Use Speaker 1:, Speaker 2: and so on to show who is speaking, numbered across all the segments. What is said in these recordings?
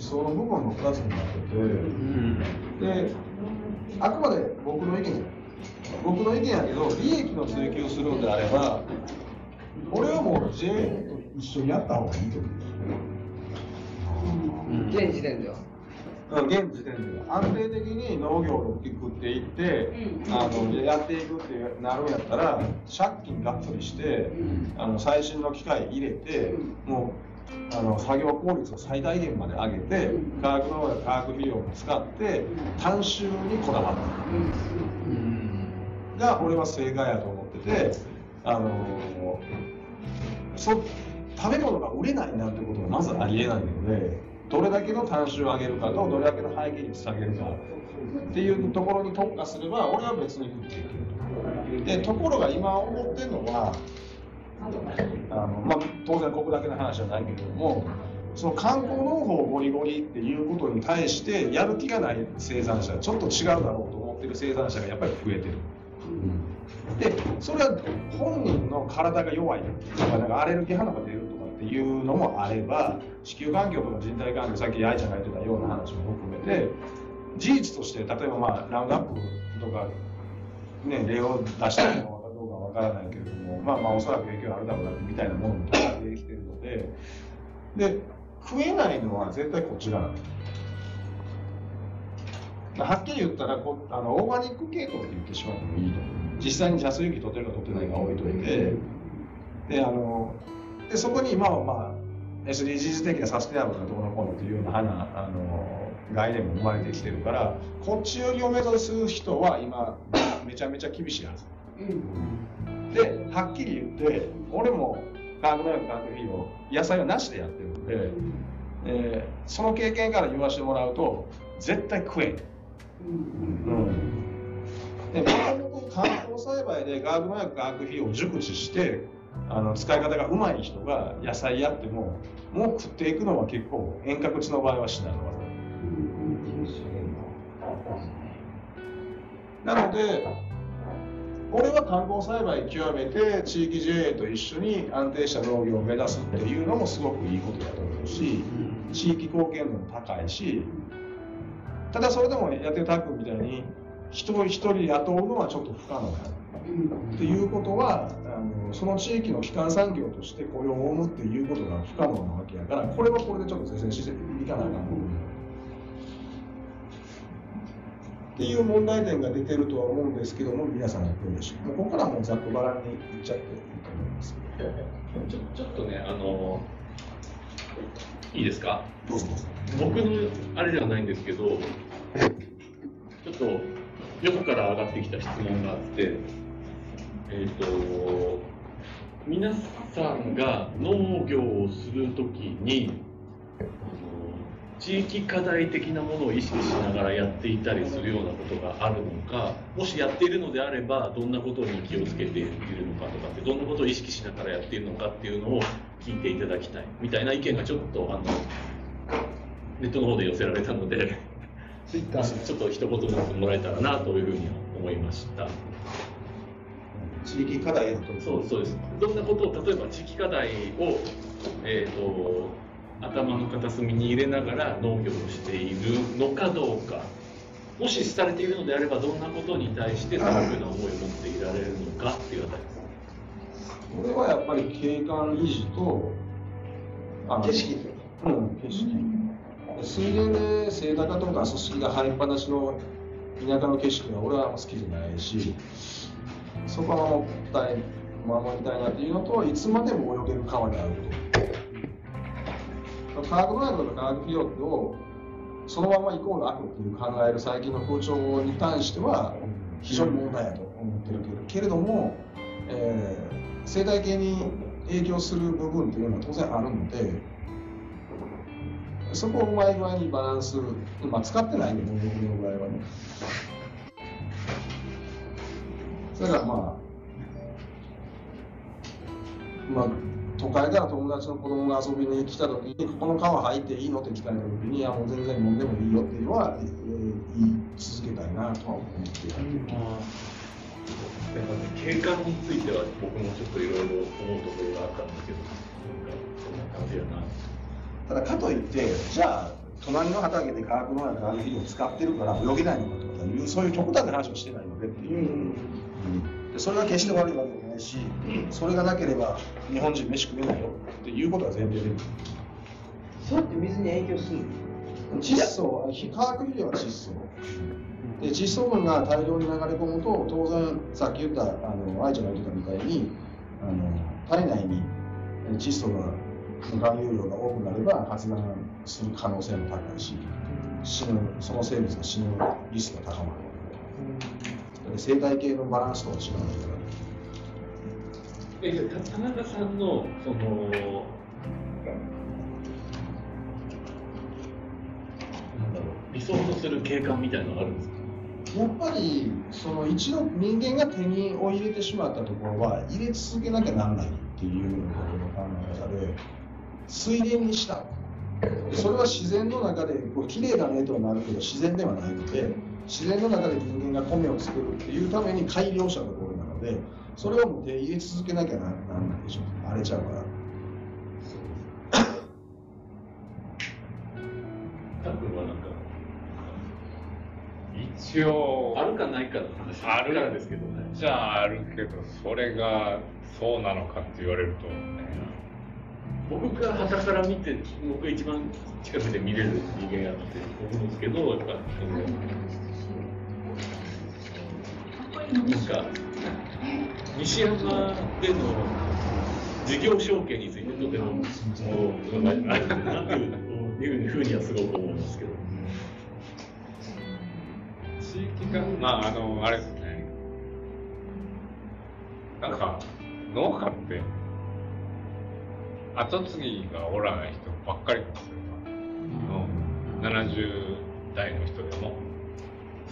Speaker 1: 想の部分の2つになってて、であくまで僕の意見僕の意見やけど利益の追求するのであれば俺はもう JA と一緒にやった方がいいと思
Speaker 2: う、現時点では。
Speaker 1: 現時点では。安定的に農業を大きくっていって、うん、あのやっていくってなるんやったら借金がっつりして、うん、あの最新の機械入れて、うん、もうあの作業効率を最大限まで上げて、化学農薬化学肥料も使って単収にこだわった、が俺は正解やと思っててあのそ食べ物が売れないなんてことはまずありえないので。どれだけの単収を上げるかとどれだけの廃棄率下げるかっていうところに特化すれば俺は別に食っていけると。でところが今思ってるのはあの、まあ、当然ここだけの話じゃないけれどもその観光農法をゴリゴリっていうことに対してやる気がない生産者ちょっと違うだろうと思ってる生産者がやっぱり増えてる。でそれは本人の体が弱いとかなんかアレルギー反応が出るとかっていうのもあれば地球環境とか人体環境さっき愛ちゃんが言ってたような話も含めて事実として例えばまあラウンドアップとか、ね、例を出したのかどうかわからないけれどもまあまあおそらく影響あるだろうなみたいなものも出てきてるのでで増えないのは絶対こちらなんです。はっきり言ったらこあのオーガニック系統って言ってしまってもいいと実際にジャスユキ取ってるか取ってないか置いといてであのでそこに今はまあ SDGs 的なサステナブルなところのこうのというような花あの概念も生まれてきてるからこっち寄りを目指す人は今めちゃめちゃ厳しいはず、うん、ではっきり言って俺も化学農薬化学肥料野菜はなしでやってるんで、えー、その経験から言わせてもらうと絶対食えうん、で観光栽培で化学農薬化学肥料を熟知してあの使い方がうまい人が野菜やってももう食っていくのは結構遠隔地の場合はしないの技なので俺は観光栽培極めて地域 JA と一緒に安定した農業を目指すっていうのもすごくいいことだと思うし地域貢献度も高いしただそれでもやってるタッグみたいに人一人雇うのはちょっと不可能だっていうことはあのその地域の基幹産業として雇用を生むっていうことが不可能なわけやからこれはこれでちょっと是正していかなあかんっていう問題点が出てるとは思うんですけども皆さんやってるでしょもうここからもうざっくばらんにいっちゃっていいと思います。
Speaker 3: ちょちょっとねあのいいですか？
Speaker 1: どうぞ
Speaker 3: 僕のあれではないんですけどちょっと横から上がってきた質問があってえっ、ー、と皆さんが農業をするときに地域課題的なものを意識しながらやっていたりするようなことがあるのかもしやっているのであればどんなことに気をつけているのかとかってどんなことを意識しながらやっているのかっていうのを聞いていただきたいみたいな意見がちょっとあのネットの方で寄せられたのでちょっと一言ずつもらえたらなというふうに思いました。
Speaker 1: 地域課題
Speaker 3: そうそうです。どんなことを例えば地域課題を、えーと、頭の片隅に入れながら農業をしているのかどうかもしされているのであればどんなことに対してどういうな思いを持っていられるのかっていうあたり。です
Speaker 1: これはやっぱり景観維持と
Speaker 2: 景色
Speaker 1: うん。景色水田でセイタカとかススキが生えっぱなしの田舎の景色は俺は好きじゃないしそこは守ったい守りたいなっていうのといつまでも泳げる川であると化学農薬とか化学肥料をそのままイコール悪っていう考える最近の風潮に対しては非常に問題やと思ってるけどけれども、えー、生態系に影響する部分っていうのは当然あるのでそこをうまい具合にバランス、まあ、使ってないんで、僕の場合はね。それからまあ、まあ、都会から友達の子供が遊びに来た時に、この川入っていいの？って聞かれた時に、いや、もう全然飲んでもいいよっていうのは、えー、言い続けたいなとは思っている。
Speaker 3: 景観については僕もちょっといろいろ思うところがあったんですけど、そんな感じやな。
Speaker 1: ただかといってじゃあ隣の畑で化学農薬化学肥料を使ってるから泳げないのかとかいうそういう極端な話をしてないのでっていう、うん。でそれが決して悪いわけじゃないしそれがなければ日本人飯食えないよっていうことは前提で。
Speaker 2: そうやって水に影響するの？
Speaker 1: 窒素は化学肥料は窒素。で窒素分が大量に流れ込むと当然さっき言ったあの愛ちゃんが言ってたみたいにあの体内に窒素が含有量が多くなれば発がんする可能性も高いし死ぬその生物が死ぬリスクが高まる生態系のバランスとは違うんだから
Speaker 3: 田中さんのそのなんだろう理想とする景観みたいなのがあるんですか？
Speaker 1: やっぱりその一度人間が手にを入れてしまったところは入れ続けなきゃならないっていうことの考え方で水田にした。それは自然の中でこう綺麗だねとはなるけど自然ではないので自然の中で人間が米を作るっていうために改良したところなのでそれはもう手入れ続けなきゃならないでしょ荒れちゃうから。
Speaker 3: 多分はなんか
Speaker 4: 一応
Speaker 3: あるかないかの話
Speaker 4: ある
Speaker 3: からですけどね。
Speaker 4: じゃああるけどそれがそうなのかって言われると
Speaker 3: 僕が傍から見て僕が一番近くで見れる人間やって思うんですけどやっぱそのなんか西山での事業承継についてとてももうなというふうにはすごく思いますけど。
Speaker 4: 地域がまああのあれですね。なんか農家って後継ぎがおらない人ばっかりなんですよ。今の70代の人でも。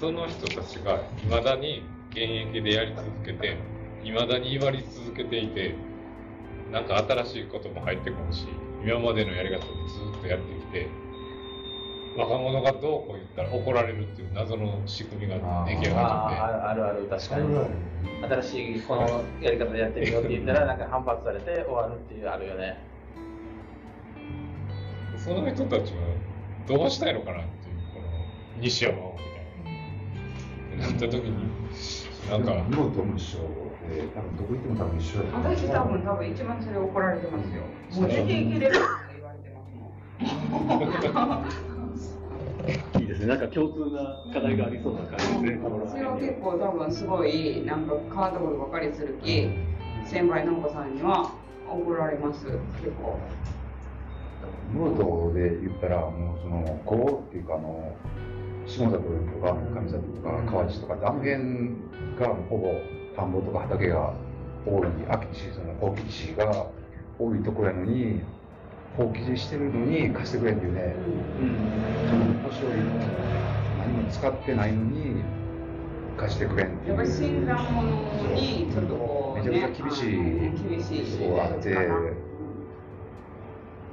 Speaker 4: その人たちがいまだに現役でやり続けていまだに言われ続けていてなんか新しいことも入ってこんし今までのやり方をずっとやってきて若者がどうこう言ったら怒られるっていう謎の仕組みが出来上がっ
Speaker 5: ああるある確かに。新しいこのやり方でやってみようって言ったらなんか反発されて終わるっていうあるよね。
Speaker 4: てその人たちはどうしたいのかなっていうこの西山をみたいななった時になんか
Speaker 6: 日本とも一緒で多分どこ行っても多分一緒だ
Speaker 7: 私多分多分一番それ怒られてますよ。もう出ていければって言われてますもん。
Speaker 3: いいですね。なんか共通な課題がありそうな感じですね。
Speaker 7: 私は結構多分すごいなんか変わったことばかりするき、先輩農家さんには怒られます。結構。
Speaker 6: ムートで言ったらもうそのこうっていうかあの下里とか上里とか河内とかってあの辺がほぼ田んぼとか畑が多い秋地その放棄地が多いところやのに放棄地してるのに貸してくれっていうね、その年寄りの何も使ってないのに貸してくれんっていう。
Speaker 7: やっぱり新参者にちょっとこう、ね、
Speaker 6: めちゃくちゃ厳しい
Speaker 7: 厳しい
Speaker 6: とこがあって。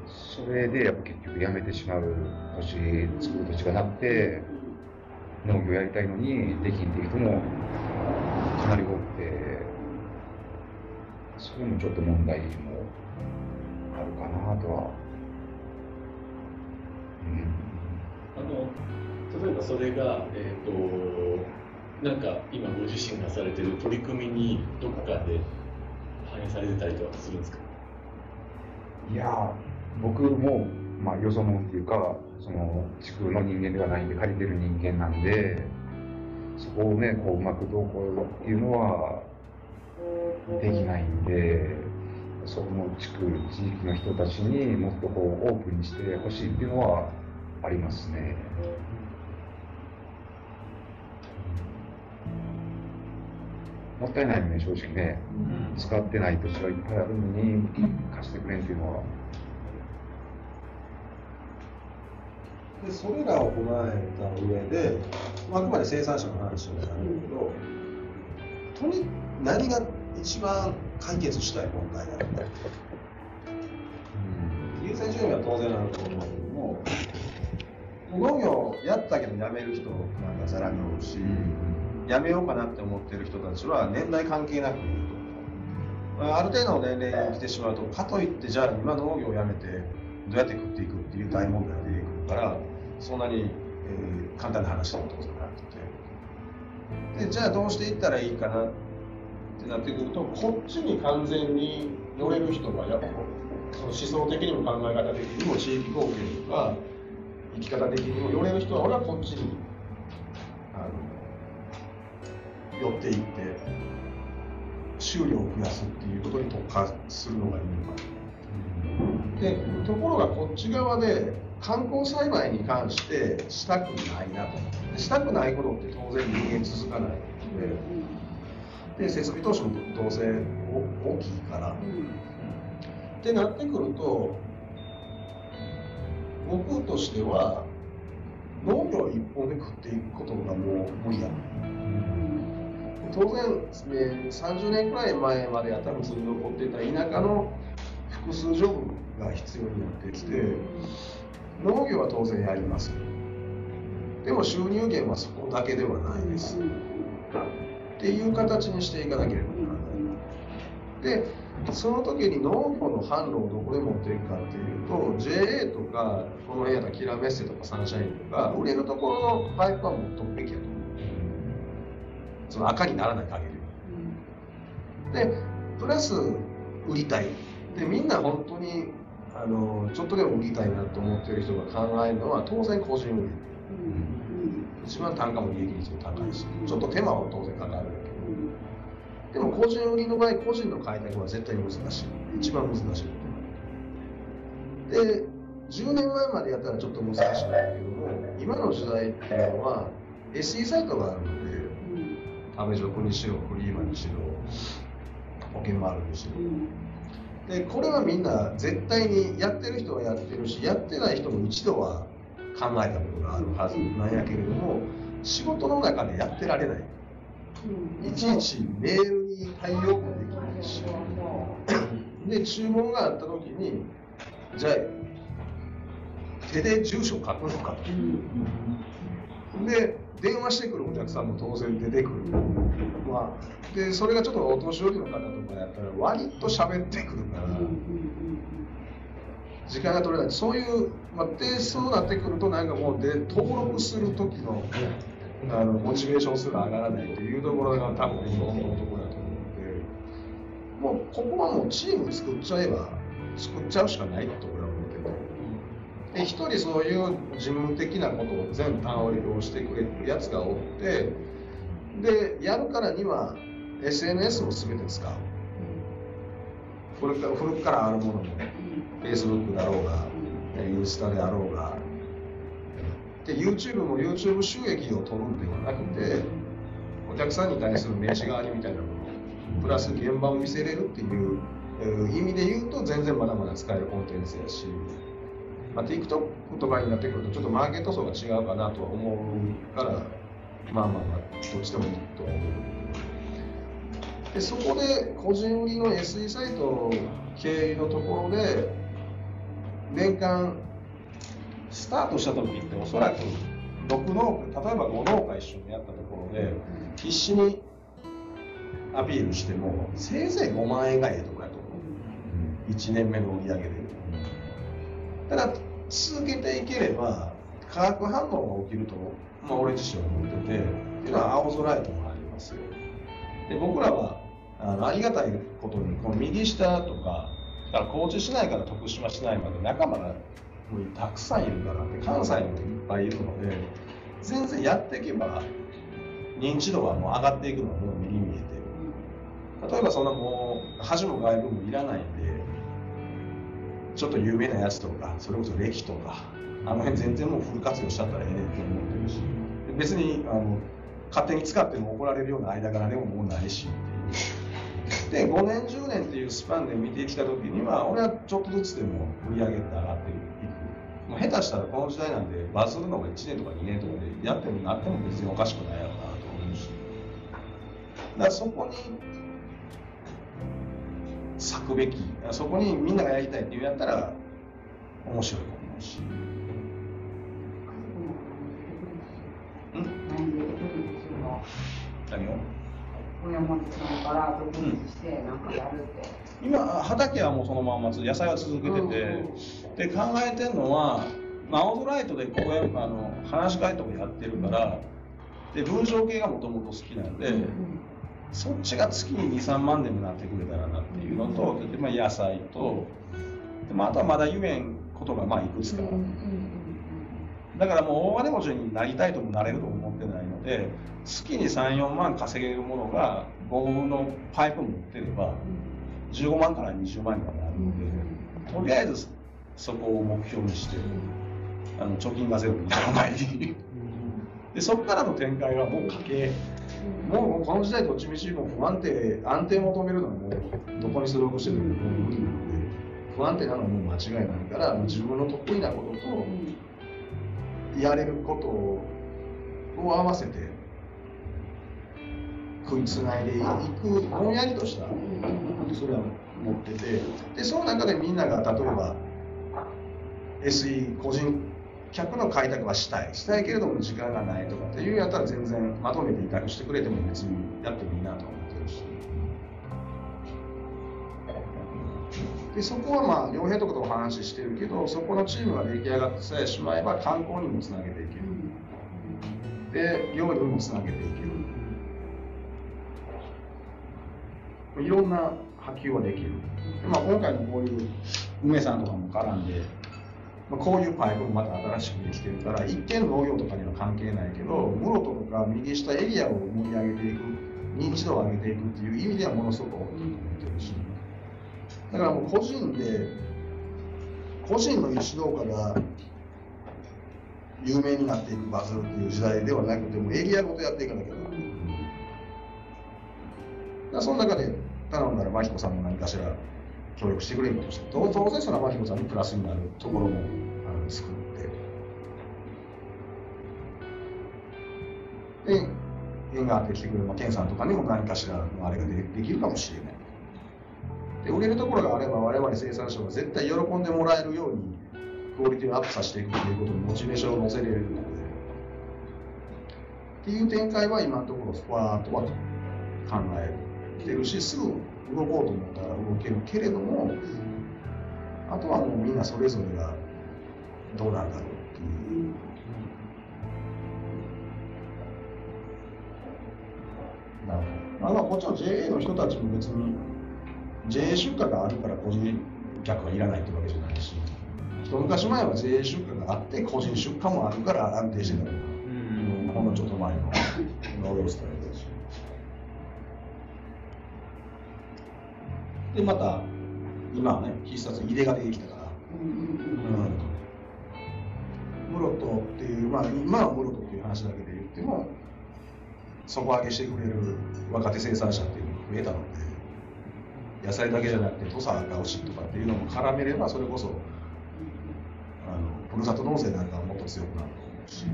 Speaker 6: それでやっぱ結局辞めてしまう年作る土地がなくて農業やりたいのにできんっていう人もかなり多くてそれもちょっと問題もあるかなとは。うん
Speaker 3: あの例えばそれが、えっ、となんか今ご自身がされてる取り組みにどこかで反映されてたりとかするんですか？
Speaker 6: いや僕も、まあ、よそ者っていうかその地区の人間ではないんで借りてる人間なんでそこをねこううまくどうこうっていうのはできないんでそこの地区地域の人たちにもっとこうオープンにしてほしいっていうのはありますね。もったいないよね正直ね。使ってない土地がいっぱいあるのに貸してくれんっていうのは
Speaker 1: でそれらを踏まえた上で、まあ、あくまで生産者の話になるんだけど、とに何が一番解決したい問題なのか、優先順位は当然あると思うけども、農業やったけど辞める人なんかざらにおるし、辞めようかなって思ってる人たちは年代関係なくいると。まあある程度の年齢に来てしまうと、かといってじゃあ今農業を辞めてどうやって食っていくっていう大問題が出てくるから、そんなに、えー簡単な話だと当然なくてでじゃあどうしていったらいいかなってなってくるとこっちに完全に乗れる人はやっぱその思想的にも考え方的にも地域貢献とか生き方的にも寄れる人は俺はこっちにあの寄っていって収量を増やすっていうことに特化するのがいいのかな。でところがこっち側で観光栽培に関してしたくないなと。でしたくないことって当然人間続かない。のでで設備投資も当然お大きいから。ってなってくると僕としては農業一本で食っていくことがもう無理や。当然、ね、30年くらい前までやったら普通に残っていた田舎の複数ジョブが必要になってきて農業は当然やります。でも収入源はそこだけではないです。っていう形にしていかなければならない。でその時に農業の販路をどこで持っていくかっていうと JA とかこの辺やったらキラメッセとかサンシャインとか売れるところのパイプは持っとくべきやと。思うその赤にならない限りでプラス売りたい。でみんな本当にあのちょっとでも売りたいなと思ってる人が考えるのは当然個人売り一番単価も利益率も高いしちょっと手間は当然かかるんだけどでも個人売りの場合個人の開拓は絶対に難しい。一番難しいことで10年前までやったらちょっと難しいんだけども今の時代っていうのは SE サイトがあるので食べ食にしろフリーマンにしろ保険もあるにしろでこれはみんな絶対にやってる人はやってるしやってない人も一度は考えたことがあるはずなんやけれども仕事の中でやってられない。いちいちメールに対応もできないし。で注文があった時にじゃあ手で住所書くのかと。で電話してくるお客さんも当然出てくる、まあ、でそれがちょっとお年寄りの方とかやったら割と喋ってくるから時間が取れない。そういう、まあ、でそうなってくるとなんかもうで登録する時のあのモチベーションすら上がらないというところが多分日本のところだと思うのでもうここはもうチーム作っちゃえば作っちゃうしかないと思で一人そういう事務的なことを全単折りをしてくれるやつがおってでやるからには SNS も全て使う。古く古くからあるものも Facebook だろうがインスタであろうがで YouTube も YouTube 収益を取るんではなくてお客さんに対する名刺代わりみたいなものプラス現場を見せれるっていう意味で言うと全然まだまだ使えるコンテンツやし、まあ、TikTok とかになってくるとちょっとマーケット層が違うかなとは思うからまあまあまあどっちでもいいとは思う。でそこで個人売りの SE サイト経由のところで年間スタートした時っておそらく6農家例えば5農家一緒にやったところで必死にアピールしてもせいぜい5万円がええとこやと思う。1年目の売り上げで。ただ続けていければ化学反応が起きると、まあ、俺自身は思っててっていうのは青空へともありますよ。で僕らはあのありがたいことにこの右下とかだから高知市内から徳島市内まで仲間がもうたくさんいるからで関西にもいっぱいいるので全然やっていけば認知度はもう上がっていくのはもう目に見えてる。例えばそんなもう恥も外部もいらないちょっと有名なやつとかそれこそ歴とかあの辺全然もうフル活用しちゃったらええねんって思ってるし別にあの勝手に使っても怒られるような間柄でももうないしで5年10年っていうスパンで見てきた時には俺はちょっとずつでも売り上げって上がっていく。もう下手したらこの時代なんでバズるのが1年とか2年とかでやってもなっても別におかしくないやろうなと思うし。だからそこに咲くべき。そこにみんながやりたいっていうやったら面白いと思うし。何を？
Speaker 7: 親持ちのから独立してなんかやるって。
Speaker 1: 今畑はもうそのまんま野菜は続けてて。で考えてるのはまあ、青空イトでこうやあの話し会とかやってるからで文章系がもともと好きなんで、そっちが月に23万でもなってくれたらなっていうのと、でまあ、野菜とで、まあ、あとはまだ言えんことがまあいくつか、だからもう大金持ちになりたいともなれるとも思ってないので月に34万稼げるものが僕のパイプ持ってれば15万から20万にはなるので、とりあえずそこを目標にしてあの貯金がゼロになる前に。でそこからの展開はもう家計もうこの時代どっちみちも不安定安定求めるのはもうどこに所属してるのも無理なので不安定なのはもう間違いないから自分の得意なこととやれることを合わせて食いつないでいくぼんやりとしたそれは持っててでその中でみんなが例えば SE 個人客の開拓はしたい。したいけれども時間がないとかっていうやったら全然まとめて委託してくれても別にやってもいいなと思ってるし。でそこはまあ両平とかとお話ししてるけどそこのチームが出来上がってさえしまえば観光にもつなげていける。で料理にもつなげていける。いろんな波及はできる。で、まあ、今回のこういう梅さんとかも絡んでまあ、こういうパイプもまた新しくできてるから一見農業とかには関係ないけど室戸とか右下エリアを盛り上げていく認知度を上げていくっていう意味ではものすごく大きいと思ってるし。だからもう個人で個人の石農家が有名になっていくバズるっていう時代ではなくてもエリアごとやっていかなきゃな。らないその中で頼んだら真彦さんも何かしら協力してくれるとして当然その天彦さんにプラスになるところもあの作ってで縁があって来てくれる、まあ、健さんとかにも何かしらのあれがでできるかもしれない。で売れるところがあれば我々生産者は絶対喜んでもらえるようにクオリティをアップさせていくということにモチベーションを乗せれるのでっていう展開は今のところふわーっとは考えてるしすぐ動こうと思ったら動けるけれどもあとはもうみんなそれぞれがどうなんだろうっていう。なるほどまあ、こっちの JA の人たちも別に JA 出荷があるから個人客はいらないってわけじゃないし一昔前は JA 出荷があって個人出荷もあるから安定してたうん、ほんのちょっと前のルだしでまた今はね必殺入れが出てきたから、うん。室戸っていうまあ今は室戸っていう話だけで言っても底上げしてくれる若手生産者っていうのが増えたので野菜だけじゃなくて土佐が欲しいとかっていうのも絡めればそれこそあのふるさと納税なんかはもっと強くなると思うし。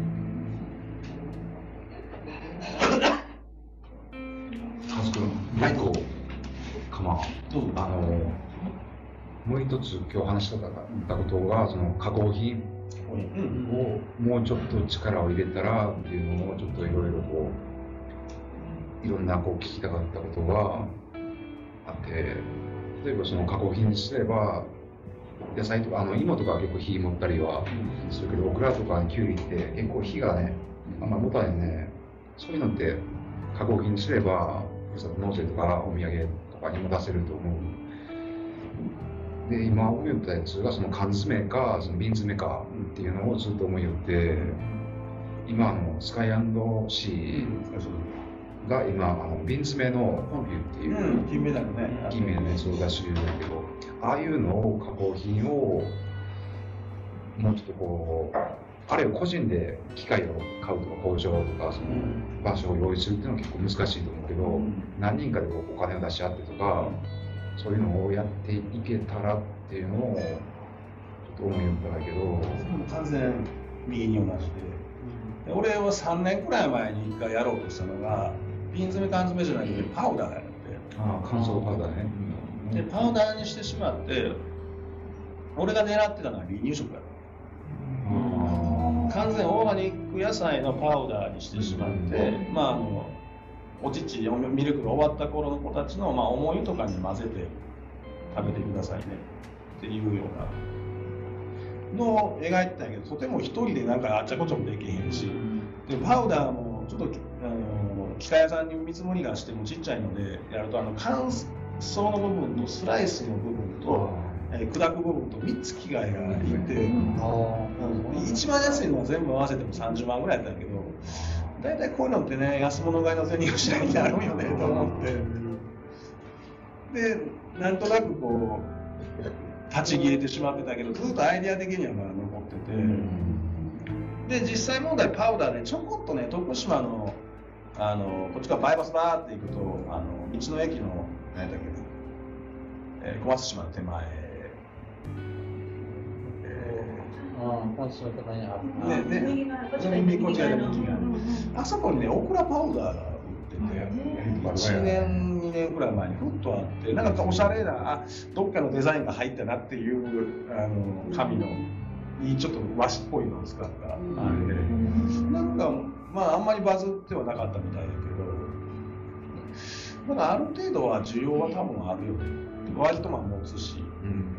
Speaker 6: あのもう一つ今日話したかったことがその加工品をもうちょっと力を入れたらっていうのをちょっといろいろこういろんなこう聞きたかったことがあって例えばその加工品にすれば野菜とかあの芋とかは結構火持ったりはするけどオクラとかキュウリって結構火がねあんま持たないね。そういうのって加工品にすればふるさと納税とかお土産かにも出せると思うで今思いよったやつがその缶詰かその瓶詰かっていうのをずっと思いよって今あのスカイアンドシーが今あの瓶詰のコンビュっていう、
Speaker 1: 金メダルね
Speaker 6: 金メダルのやつを出してるんだけどああいうのを加工品をもうちょっとこうあるいは個人で機械を買うとか工場とかその場所を用意するっていうのは結構難しいと思うけど、うん、何人かでお金を出し合ってとかそういうのをやっていけたらっていうのをちょっと思いよったんだけど。
Speaker 1: 完全右に同じで。で俺は3年くらい前に一回やろうとしたのが瓶詰め缶詰じゃなくてパウダーやって。
Speaker 6: ああ乾燥パウダーね、
Speaker 1: うん、でパウダーにしてしまって俺が狙ってたのは離乳食や完全オーガニック野菜のパウダーにしてしまって、まああのお乳ミルクが終わった頃の子たちの、まあ、思いとかに混ぜて食べてくださいね。っていうようなの描いてたんやけどとても一人でなんかあっちゃこっちゃもできへんし。でパウダーもちょっとあの機械屋さんに見積もりがしてもちっちゃいのでやるとあの乾燥の部分とスライスの部分と、えー砕く部分と3つ機械がいて、うん。一番安いのは全部合わせても30万ぐらいだったんやけど大体こういうのってね安物買いの銭をしないになるよねと思って。でなんとなくこう立ち消えてしまってたけどずっとアイデア的にはまだ残ってて、で実際問題パウダーでちょこっとね徳島のあのこっちからバイパスバーって行くとあの道の駅の何だっけな、えー小松島の手前、
Speaker 5: ああ、今週のとこにある。
Speaker 1: ーねね。
Speaker 8: 右側こっちが
Speaker 1: 右こっちが右側。
Speaker 8: 右側
Speaker 1: あそこにねオクラパウダーが売ってて1年2年ぐらい前にふっとあってなんかおしゃれなあどっかのデザインが入ったなっていうあの紙のいいちょっと和紙っぽいのを使ったあれで。なんかまああんまりバズってはなかったみたいだけどまだある程度は需要は多分あるよね。割とまあ持つし。
Speaker 6: その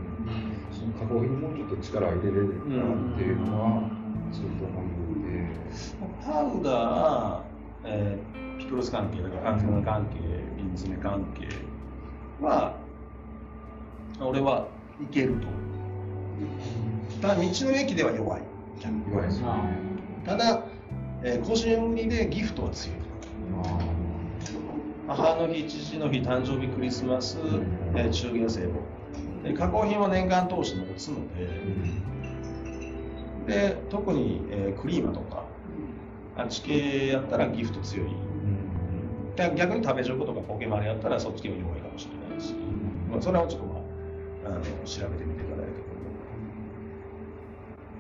Speaker 6: 加工品にもうちょっと力を入れれるかなっていうのはすると。思うので、
Speaker 1: パウダー、えーピクルス関係だからアンテナ関係瓶詰め関係は俺はいけるとただ道の駅では弱い
Speaker 6: 弱いですよね。
Speaker 1: ただ、えー個人売りでギフトは強い母の日父の日誕生日クリスマス、えー中元制度で加工品は年間通して持つのでで特に、えークリーマとかあっち系やったらギフト強い、で逆に食べチョコとかポケマルやったらそっち系は弱いかもしれないし、まあ、それはちょっとまああの調べてみていただい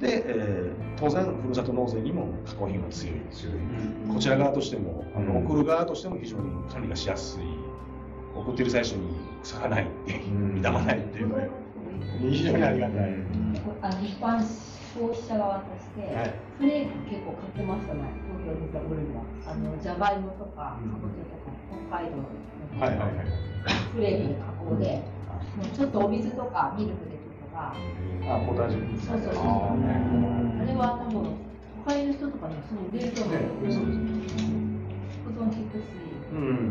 Speaker 1: てで、えー当然ふるさと納税にも加工品は強い強い。こちら側としてもあの
Speaker 6: うん
Speaker 1: 送る側としても非常に管理がしやすい送ってる最初に腐らない
Speaker 6: ん。
Speaker 1: 傷まないっていうのが非常にありがたい、
Speaker 8: あの一般消費者側として、
Speaker 1: はい。
Speaker 8: フレーク結構買ってましたね、東京で売るのは。あのじゃがいもとか、かぼちゃとか、北海道の。
Speaker 1: はいはいはい
Speaker 8: フレークで加工で、もうちょっとお水とかミルクでとか、
Speaker 1: あポタージュ。
Speaker 8: そうそうそうそう。
Speaker 6: あー。
Speaker 8: あれは多分、都会の人とかに
Speaker 1: そうです
Speaker 8: 保存効くし。
Speaker 1: うん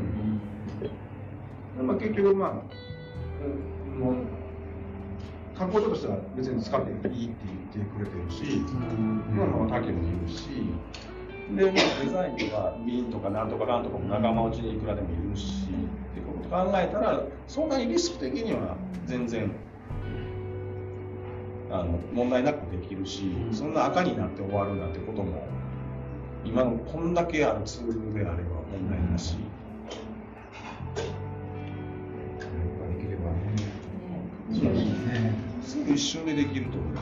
Speaker 1: まあ、結局まあ、うん。もう加工所としては別に使っていいって言ってくれてるし、まあまあ他家もいるしで、まあ、デザインとか瓶とかなんとかなんとかも仲間内にいくらでもいるしってこと考えたらそんなにリスク的には全然あの問題なくできるしそんな赤になって終わるなんてことも今のこんだけあるツールであれば問題なし。
Speaker 6: ねそうですね。
Speaker 1: すぐ一瞬でできると思う。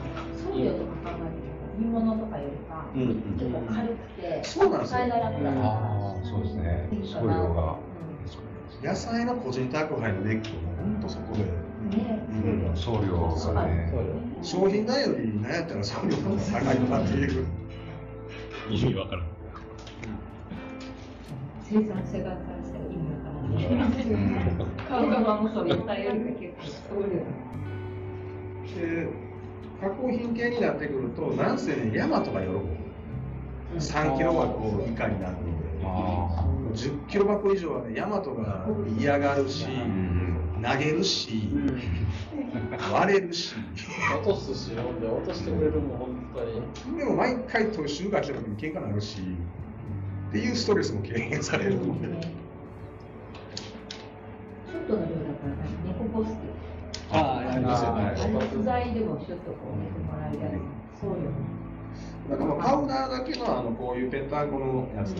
Speaker 8: 送料とか考えて煮物とかよりか、
Speaker 1: うん。うん。
Speaker 8: 結構軽くて、
Speaker 1: そうなん。ですよ。
Speaker 6: ああ、そうですね。送料が。
Speaker 1: 野菜の個人宅配のネックも本当そこで、
Speaker 8: ね、
Speaker 1: うん。
Speaker 6: 送料がね。
Speaker 1: 商品代より何やったら送料が高いのかっていう。
Speaker 4: 意味わからん。
Speaker 8: 生産者側からしたら意味わからない。買う側もそう、野菜よりか結構送料。
Speaker 1: で、加工品系になってくると、なんせね、ヤマトが喜ぶ。3キロ箱以下になるので、
Speaker 6: あ
Speaker 1: 10キロ箱以上はね、ヤマトが嫌がるし、投げるし、割れるし。
Speaker 5: 落とすし、ほんで落としてくれるもん、本当に。
Speaker 1: でも毎回途中が来た時に喧嘩になるし、っていうストレスも軽減されるので。
Speaker 8: ちょっとの量だから、猫ポス
Speaker 1: あ、やりますよ
Speaker 8: あ
Speaker 1: ね。
Speaker 8: の不在でもちょっとこう寝てもらえるやつ。送料。
Speaker 1: だからまあパウダーだけのあのこういうペッターコのやつ、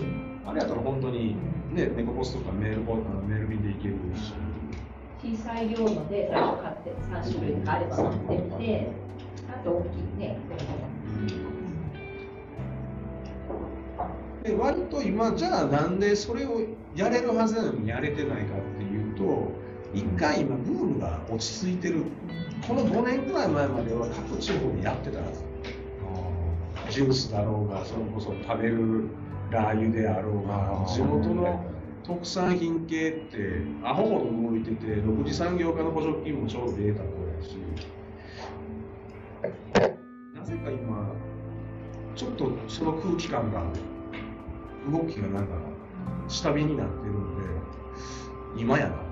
Speaker 1: あれやったら本当にね、猫ポストとかメールポメール便でいけるし。
Speaker 8: 小さい量ので最初買って3種類とかあれば買ってみて、あと大きいね。
Speaker 1: で割と今じゃあなんでそれをやれるはずなのにやれてないかっていうと一回今ブームが落ち着いてる。この5年くらい前までは各地方でやってたはずジュースだろうがそれこそ食べるラー油であろうが地元の特産品系ってアホほど動いてて6次産業化の補助金もちょうど出た頃やし。なぜか今ちょっとその空気感が動きがなんか下火になってるんで今やな。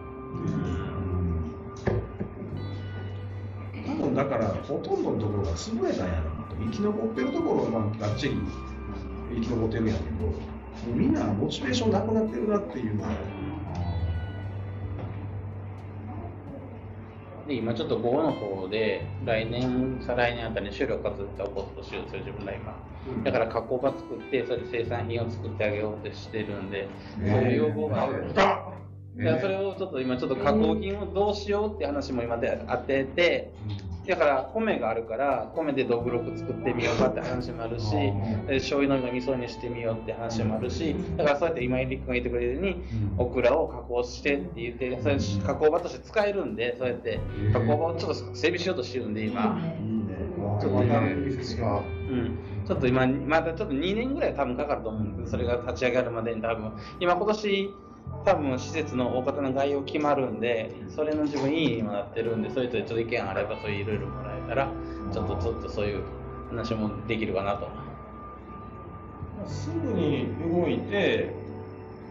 Speaker 1: ほとんどのところが潰れたんやなと生き残ってるところはまあがっちり生き残ってるんやけどもうみんなモチベーションなくなってるなっていうのは
Speaker 5: で今ちょっと午後の方で来年再来年あたりに収量活動って起こすとしようとする自分ら今、だから加工場作ってそれで生産品を作ってあげようってしてるんで、そういう要望がある。んで、いやそれをちょっと今ちょっと加工品をどうしようって話も今で当てて、だから米があるから米でどぶろく作ってみようかって話もあるし、で醤油の味噌にしてみようって話もあるし、だからそうやって今リックが言ってくれるように、オクラを加工してって言って、それ加工場として使えるんで、そうやって加工場をちょっと整備しようとしてるんで今。ちょっと今、うん、ちょっと今、まだちょっと2年ぐらい多分かかると思うんですそれが立ち上がるまでに多分、今今年、多分施設の大方の概要決まるんで、それの自分いいにもなってるんで、そういう人でちょっと意見あれば、そういろいろもらえたら、ちょっとちょっとそういう話もできるかなと。
Speaker 1: すぐに動いて、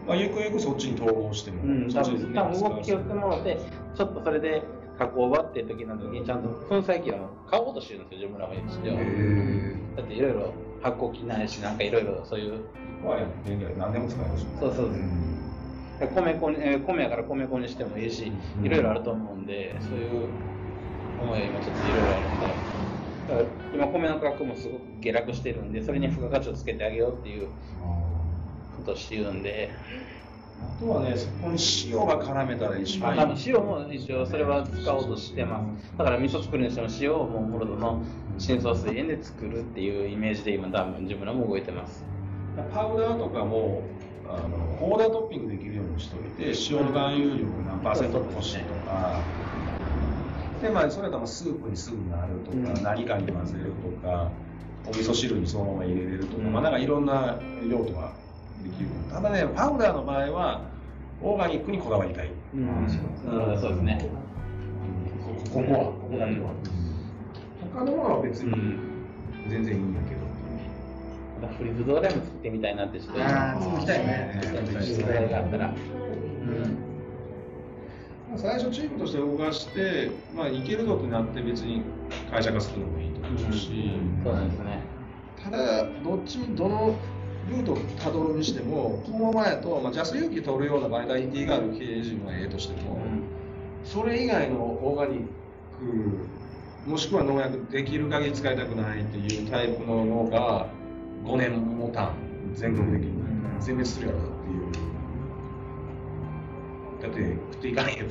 Speaker 1: まあ、ゆくゆくそっちに統合しても、
Speaker 5: う。ん、多分動きをしてもらって、ちょっとそれで加工場っていう時の時にちゃんと粉砕機を買おうとしてるんですよ、自分らも一応。だっていろいろ発酵機ないし、なんかいろいろそういう、
Speaker 1: まあ電気は何でも使えるし、
Speaker 5: そうそう米粉に、えー米やから米粉にしてもいいし、いろいろあると思うんで、そういう思いが今ちょっといろいろあるんで、だから今米の価格もすごく下落してるんで、それに付加価値をつけてあげようっていうことをしてるんで、
Speaker 1: あとはね、そこに塩が絡めたら一
Speaker 5: まあ、
Speaker 1: 番いい。
Speaker 5: 塩も一応それは使おうとしてます。だから味噌作るにしても塩をもうモルドの深層水塩で作るっていうイメージで今多分自分らも動いてます。
Speaker 1: パウダーとかもあのオーダートッピングできるようにしておいて塩の含有量が何パーセント欲しいとか。で、まあ、それともスープにすぐなるとか、
Speaker 5: うん。
Speaker 1: 何かに混ぜるとかお味噌汁にそのまま入れれるとか、
Speaker 5: うん。
Speaker 1: まあ、なんかいろんな用途ができるただねパウダーの場合はオーガニックにこだわりたい、
Speaker 5: うん、うん、そうですね。
Speaker 1: ここはここだけは、他のものは別に
Speaker 5: うん。
Speaker 1: 全然いいんだけど、
Speaker 5: またフリーズドライも作ってみたいなってちょっと
Speaker 1: あい
Speaker 5: あったら。うん
Speaker 1: 最初チームとして動かして、まあ、いけるぞってなって別に会社化するのもいいと思うし、
Speaker 5: そうなんですね。
Speaker 1: ただどっちにどのルートをたどるにしてもこのままやと、まあ、ジャス勇気取るようなバイタリティがある経営陣はええとしても、それ以外のオーガニックもしくは農薬できる限り使いたくないっていうタイプの農家は5年もたん全国的に全滅するやろっていうだって食っていかないよ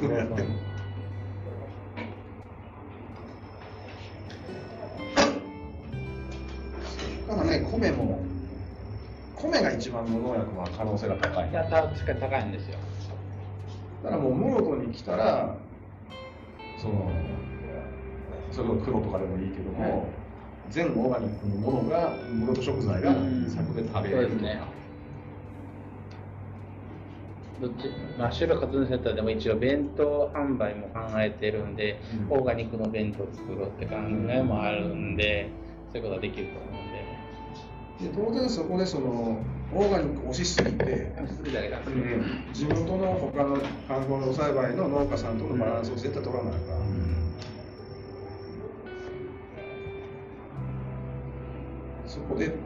Speaker 1: どうやっても。だからね米も米が一番無農薬は可能性が高い
Speaker 5: いや、た確かに高いんですよ。
Speaker 1: だからもう室戸に来たらそのそれこそ黒とかでもいいけども、全オーガニックのものが室戸食材が柵で食べれる。
Speaker 5: どっちまあ、種類活動センターでも一応弁当販売も考えてるんで、
Speaker 1: うん。
Speaker 5: オーガニックの弁当作ろうって考えもあるんで、そういうことができると思うんで。
Speaker 1: で当然そこでそのオーガニックを推しすぎて、地元の他の観光農栽培の農家さんとのバランスを絶対取らないから、そこで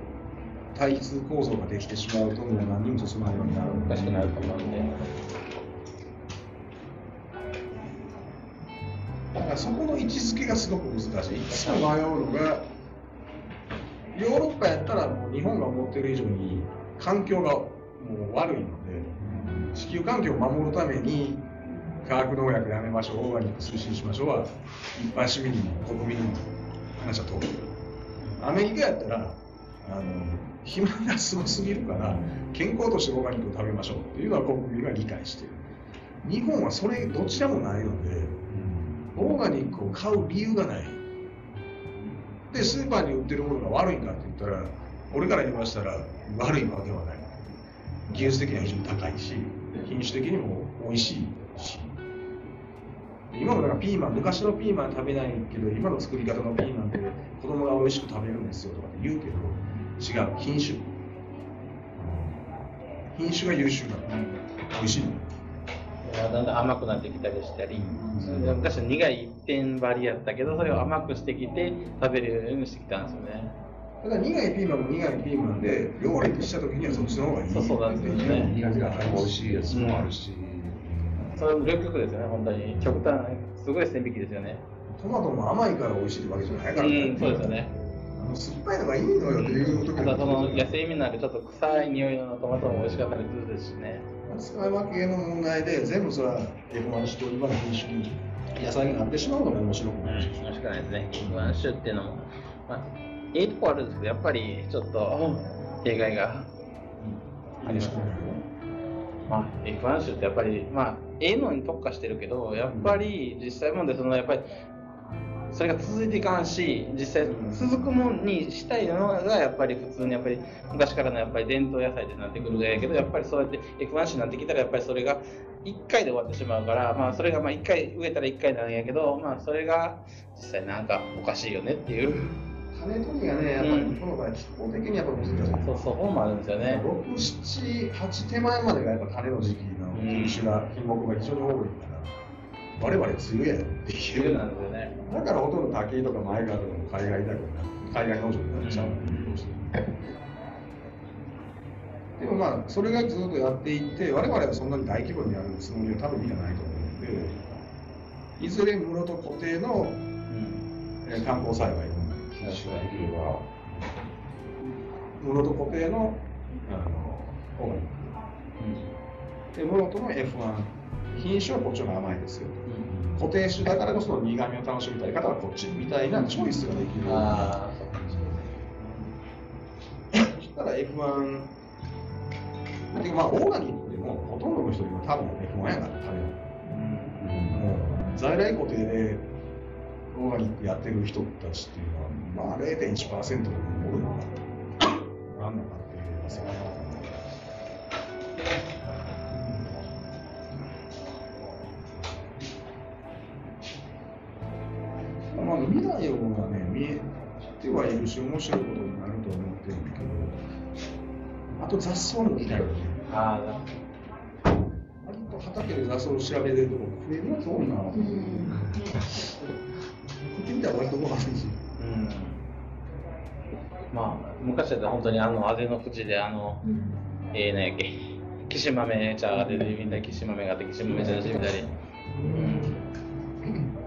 Speaker 1: 対立構造ができてしまうともう何にも進まないようになる
Speaker 5: おかしくなると思うんで。
Speaker 1: だからそこの位置づけがすごく難しい。いつも迷うのが、ヨーロッパやったらもう日本が思ってる以上に環境がもう悪いので、地球環境を守るために化学農薬やめましょう、オーガニック推進しましょうは、一般市民にも国民にも話は通る。アメリカやったら、あの肥満がすごすぎるから、健康としてオーガニックを食べましょうっていうのは国民が理解している。日本はそれどちらもないので、オーガニックを買う理由がない。で、スーパーに売ってるものが悪いんかって言ったら、俺から言いましたら悪いわけではない。技術的には非常に高いし、品種的にも美味しいし。今のだからピーマン昔のピーマン食べないけど今の作り方のピーマンって子供が美味しく食べるんですよとかって言うけど違う品種品種が優秀なの美味しいの
Speaker 5: だんだん甘くなってきたりしたり、昔は苦い一点張りやったけど、それを甘くしてきて食べるようにしてきたんですよね。
Speaker 1: だから苦いピーマンも苦いピーマンで料理した時にはそっちの方がいい
Speaker 5: そうそうなんですよね。
Speaker 6: 苦味が美味しいやつもあるし、
Speaker 5: それ両極ですよね、本当に。極端、すごい線引きですよね。
Speaker 1: トマトも甘いから美味しいわけじゃないからね、
Speaker 5: うん、そうですよね。
Speaker 1: あの酸っぱいのがいいのよっていう時
Speaker 5: ただその野生味のあるちょっと臭い匂いのトマトも美味しかったりするですしね。
Speaker 1: 使い分けの問題で全部それは F1 種と今の品種に野菜になってしまうのも面白くないし、
Speaker 5: 面白くないですね。F1 種っていうのも、まあ、いいとこあるんですけど、やっぱりちょっと弊害がありますね。まあ、F1 種ってやっぱり、まあ、ええのに特化してるけど、やっぱり実際問題、そのやっぱり、それが続いていかんし、実際続くもんにしたいのが、やっぱり普通にやっぱり昔からのやっぱり伝統野菜ってなってくるんやけど、やっぱりそうやって F1 種になってきたら、やっぱりそれが1回で終わってしまうから、まあそれがまあ1回植えたら1回なんやけど、まあそれが実際なんかおかしいよねっていう。
Speaker 1: 種取りがね、やっぱりこの場合、気候的にやっぱ難しい。
Speaker 5: そうそう、本もあるんですよね。
Speaker 1: 6、7、8手前までがやっぱ種の時期の品種が、品目が非常に多いから、我々梅雨やっていう。
Speaker 5: 冬なんですよね。
Speaker 1: だからほとんど竹井とか前川とかも海外委託になって、海外農場になっちゃうでもまあ、それがずっとやっていって、我々はそんなに大規模にやるつもりは多分意味がないと思うので、いずれ室戸固定の、えー観光栽培の品種ができれば、室戸固定のあのオーガニック。で、室戸の F1、品種はこっちの甘いですよ。固定種だからこその苦味を楽しみたい方はこっちみたいなチョイスができる。
Speaker 5: あ
Speaker 1: そしたら F1、てかまあオーガニックでもほとんどの人今多分 F1 やから、種は。もう在来固定でオーガニックやってる人たちっていうのは、まあ0.1%のおるのか、おらんのかっていうますよね。まあ、未来をがね、見えてはいるし、面白いことになると思ってるんだけど、あと雑草の時代よね。
Speaker 5: あ
Speaker 1: 割と畑で雑草を調べれるとこ増えるやつ多いな。食ってみたら割とご飯いいし。
Speaker 5: うん。まあ、昔だったら本当にあの、あぜの縁であの、えー、なんやっけ、きし豆茶が出てみたい、きし豆があって、きし豆茶出してみたり。うん。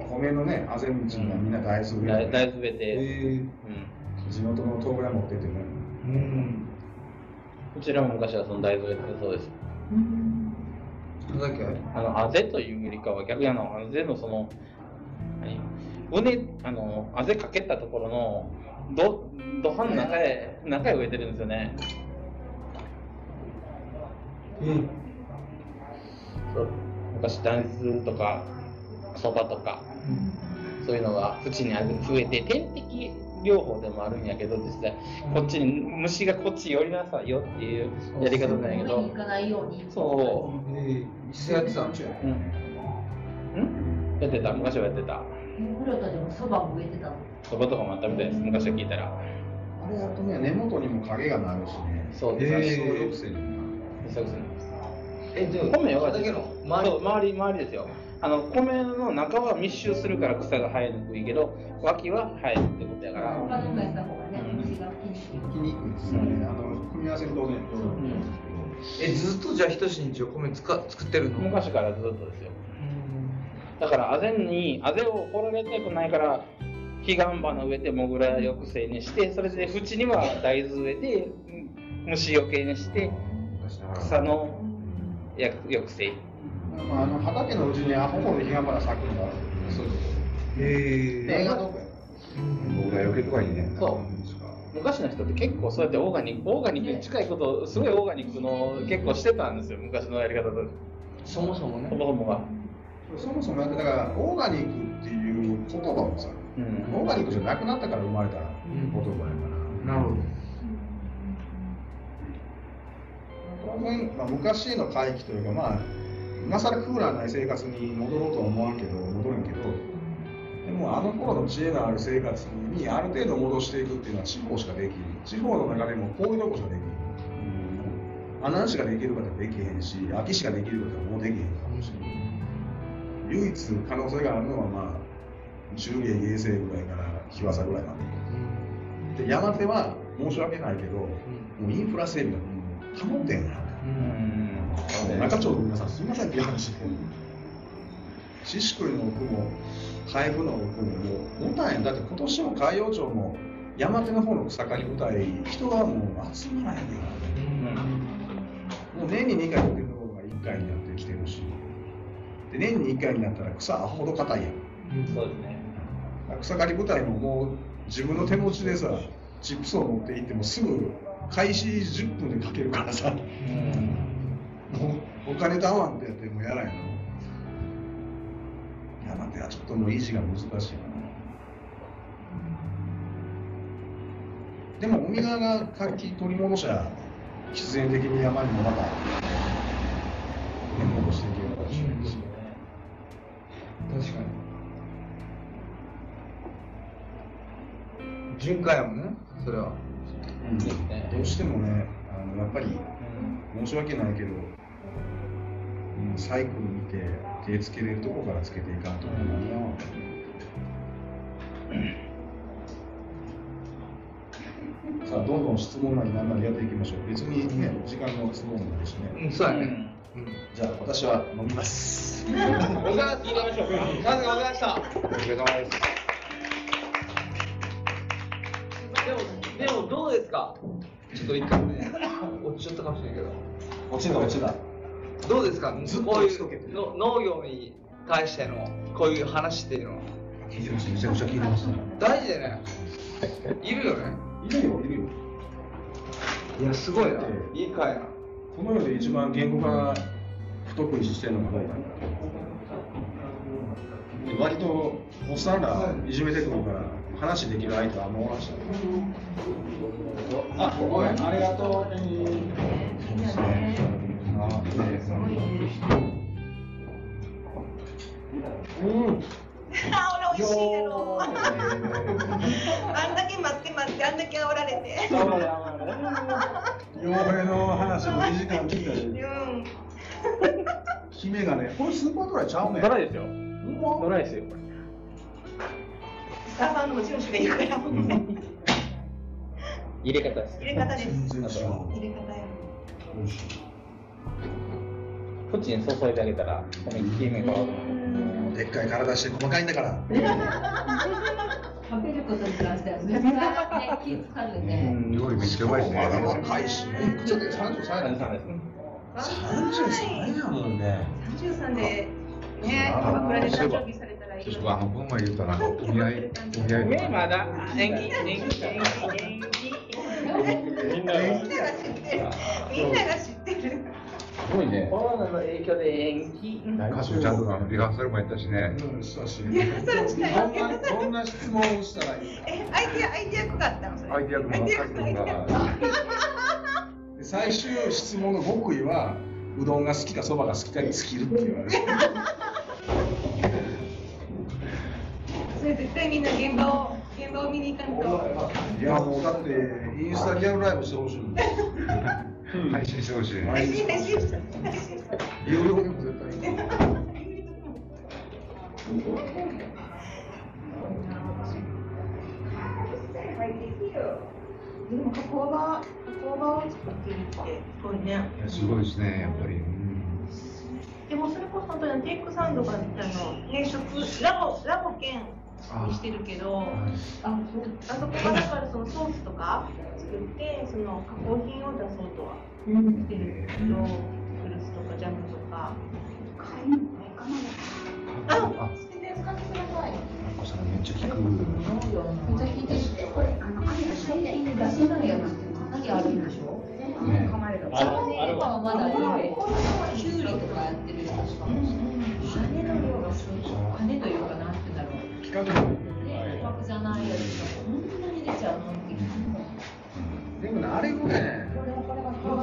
Speaker 1: 米のね、あぜ道がみんな大豆植えて、
Speaker 5: 大大豆植えて、うん。
Speaker 1: 地元の豆腐屋持ってってね。
Speaker 5: うちらも昔はその大豆植えてたそうです。
Speaker 2: だっけ
Speaker 5: あの、あぜというよりかは逆にあの、あぜのその、何？あぜかけたところの、ど、土範の中へ、中へ植えてるんですよね。
Speaker 2: うん
Speaker 5: そう昔大豆とか、そばとか、そういうのが縁にある増えて、天敵療法でもあるんやけど、実際、こっちに、虫がこっち寄りなさいよっていうやり方なんやけど
Speaker 8: 上に行、かないように。
Speaker 5: そ
Speaker 2: えー、やってたんちゃう
Speaker 5: う。うん。んやってた、昔はやってた。
Speaker 8: でもそばも植えてたの？
Speaker 5: そばとかもあったみたいです、昔は聞いたら。
Speaker 1: あれやるとね、根元にも影がなるしね。
Speaker 5: そうです。
Speaker 1: 雑草
Speaker 2: えー
Speaker 1: 抑制に
Speaker 2: え、でも、
Speaker 5: 米よかった
Speaker 2: だけの周り。
Speaker 5: そう周り周りですよ。あの米の中は密集するから草が生えにくいけど脇は生えるってことやから、
Speaker 8: 他のた方がね、虫が気にし。
Speaker 1: きにくいですよね。あの組み合わせるとね、
Speaker 2: え、ずっとじゃあ人志に一応米つか作ってるの？
Speaker 5: 昔からずっとですよだからあぜにあぜを掘られたくないから彼岸花植えてモグラ抑制にしてそれで縁には大豆植えてうん虫除けにして草のや抑制。
Speaker 1: まあ、あの畑のうちにアホコで彼岸花咲くんでそういうこ
Speaker 2: へ
Speaker 1: と。映画とかや
Speaker 6: 僕が余計とかいいね。
Speaker 5: そう。昔の人って結構そうやってオーガニックオーガニックに近いことすごいオーガニックの結構してたんですよ昔のやり方と
Speaker 2: そもそもね。
Speaker 5: そ。もそもが、
Speaker 1: そもそもやってだからオーガニックっていう言葉もさ、
Speaker 5: うん
Speaker 1: オーガニックじゃなくなったから生まれた言葉やから。
Speaker 2: なるほど。
Speaker 1: 当然、まあ、昔の回帰というか、まあ、今更クーラーない生活に戻ろうとは思わんけど戻るんけどでもあの頃の知恵のある生活にある程度戻していくっていうのは地方しかできん。地方の中でもこういうとこしかできん。阿南市ができる方はできへんし秋市ができる方はもうできへんかもしれない唯一可能性があるのはまあ中芸芸生ぐらいから日和佐ぐらいまでで山手は申し訳ないけど、もうインフラ整備がもう保てんやん。中町の皆さんすみませんっていう話で。宍喰の奥も海部の奥ももうもたんやんだって今年も海陽町も山手の方の草刈り部隊人がもう集まらへんねんからもう年に2回やってるところが1回になってきてるしで年に1回になったら草ほど硬いやん。
Speaker 5: そうですね。
Speaker 1: 草刈り部隊ももう自分の手持ちでさチップスを持って行ってもすぐ開始10分でかけるからさ、もうお金と合わんってやってもうやらんやろ山手はちょっともう維持が難しいかな。でも海側が活気取り戻しゃ必然的に山にもまた
Speaker 2: に循環やもんねそれは。
Speaker 1: うん。どうしてもねあのやっぱり申し訳ないけど、うん、サイクル見て手つけれるとこからつけていかんと間に合わんさあどんどん質問なりなんなりやっていきましょう。別にね時間の質問もないしね、
Speaker 2: うんそうやね。
Speaker 1: じゃあ私は飲みます。
Speaker 2: お疲れ様でした。お疲れ様でしたどうですか？ちょっと一回ね落ちちゃったかもしれないけど。
Speaker 1: 落ちた落ちた
Speaker 2: どうですか？こういうの農業に対してのこういう話っていうのは。
Speaker 1: 聞いてますめちゃくちゃ聞いてます
Speaker 2: 大事でね。い。るよね。
Speaker 1: いるよいるよ。
Speaker 2: いやすごいな。いい回やな
Speaker 1: この世で一番言語化不得意してるのが誰だ割とおっさんらいじめてくるから話できる相手はあんまおらんしあごめんありがとううん
Speaker 9: あ、俺美味しいやろ。あんだけ待って待って、あんだけ煽られ
Speaker 1: の話も2時間聞いたし
Speaker 9: うん。
Speaker 1: 姫がねこれスーパードライちゃうねん
Speaker 5: ドライですよ。ドライですよ。
Speaker 9: スタバの持ち主がいるから。
Speaker 5: 入れ方です。
Speaker 9: 入れ方です。
Speaker 1: 全然違う
Speaker 9: 入れ方や。
Speaker 1: 美味しい
Speaker 5: こっちに注いであげたら、この切り目が。
Speaker 1: でっかい体して細かいんだから
Speaker 8: 食べることに関してはめっちゃね気使うね。
Speaker 6: 料理めっちゃうまいですね
Speaker 1: まだ若いしねいくつで33歳だ
Speaker 5: 33です。
Speaker 1: 33やもんね
Speaker 9: 三十三で。ね、鎌倉で誕生日されたらいい
Speaker 6: ちょっと
Speaker 9: よ。
Speaker 6: あのこの前言ったなんかお見合いお見合いとか
Speaker 5: まだ延期、延期、延
Speaker 9: みんなが知ってる。みんなが知ってる。
Speaker 5: すごいね。コロナの影響で延期。
Speaker 6: 歌手ちゃんとあのリハーサルもやったしね
Speaker 1: うんしたし
Speaker 9: いやそれしたい
Speaker 1: どんなどんな質問をしたらいい
Speaker 9: え、アイディア、アイディア濃かったの？それ。
Speaker 6: アイディア君の書いてるのが
Speaker 1: で最終質問の極意はうどんが好きかそばが好きかに尽きるって言われる
Speaker 9: それ絶対みんな現場を、現場を見に行かんと。
Speaker 1: いやもうだってインスタギャルライブしてほしい
Speaker 6: 配信してほしい。ね
Speaker 9: 配信配信配信
Speaker 1: 有料でも絶対いい
Speaker 9: でも加工場、加工場を作ってるってすごいね。
Speaker 6: いやすごいですねやっぱり。うん。
Speaker 9: でもそれこそ本当にテイクサンドがあの変色ラボラボ兼にしてるけど、ああそこがだか。らそのソースとか。作ってその加工品を出そうとはしてるけど、フルーツとか。ジャムとか。あ、全然使ってください。
Speaker 6: お子さんめっちゃ聞く
Speaker 8: めっちゃ聞いてる。これあの最近出せないやつ何あるんでいいね。キュウリとか。やってる人しか。も。羽の量がすごい。羽というか。なね、価格じゃないやつがこんなに出ちゃうのって。
Speaker 1: でもねあれもね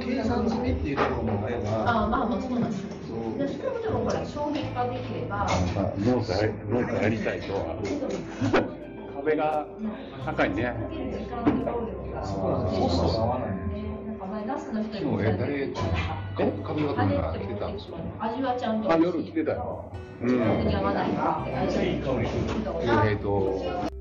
Speaker 1: 計算済みっていうところもあれば
Speaker 8: あ、まあまあそうなんです。
Speaker 1: そう
Speaker 8: でそれもでもができれば、
Speaker 6: まあ、ノートやりノートやりたいとは壁が高いね
Speaker 8: 時間と労力が
Speaker 1: コストが合わない
Speaker 8: なんか前ナスの人
Speaker 6: 昨日え誰？
Speaker 8: え？
Speaker 6: 髪型が来てたんですよ。
Speaker 8: 味はちゃんと
Speaker 6: あ夜来てたよ。うん
Speaker 8: 合わないからって
Speaker 6: えっ、と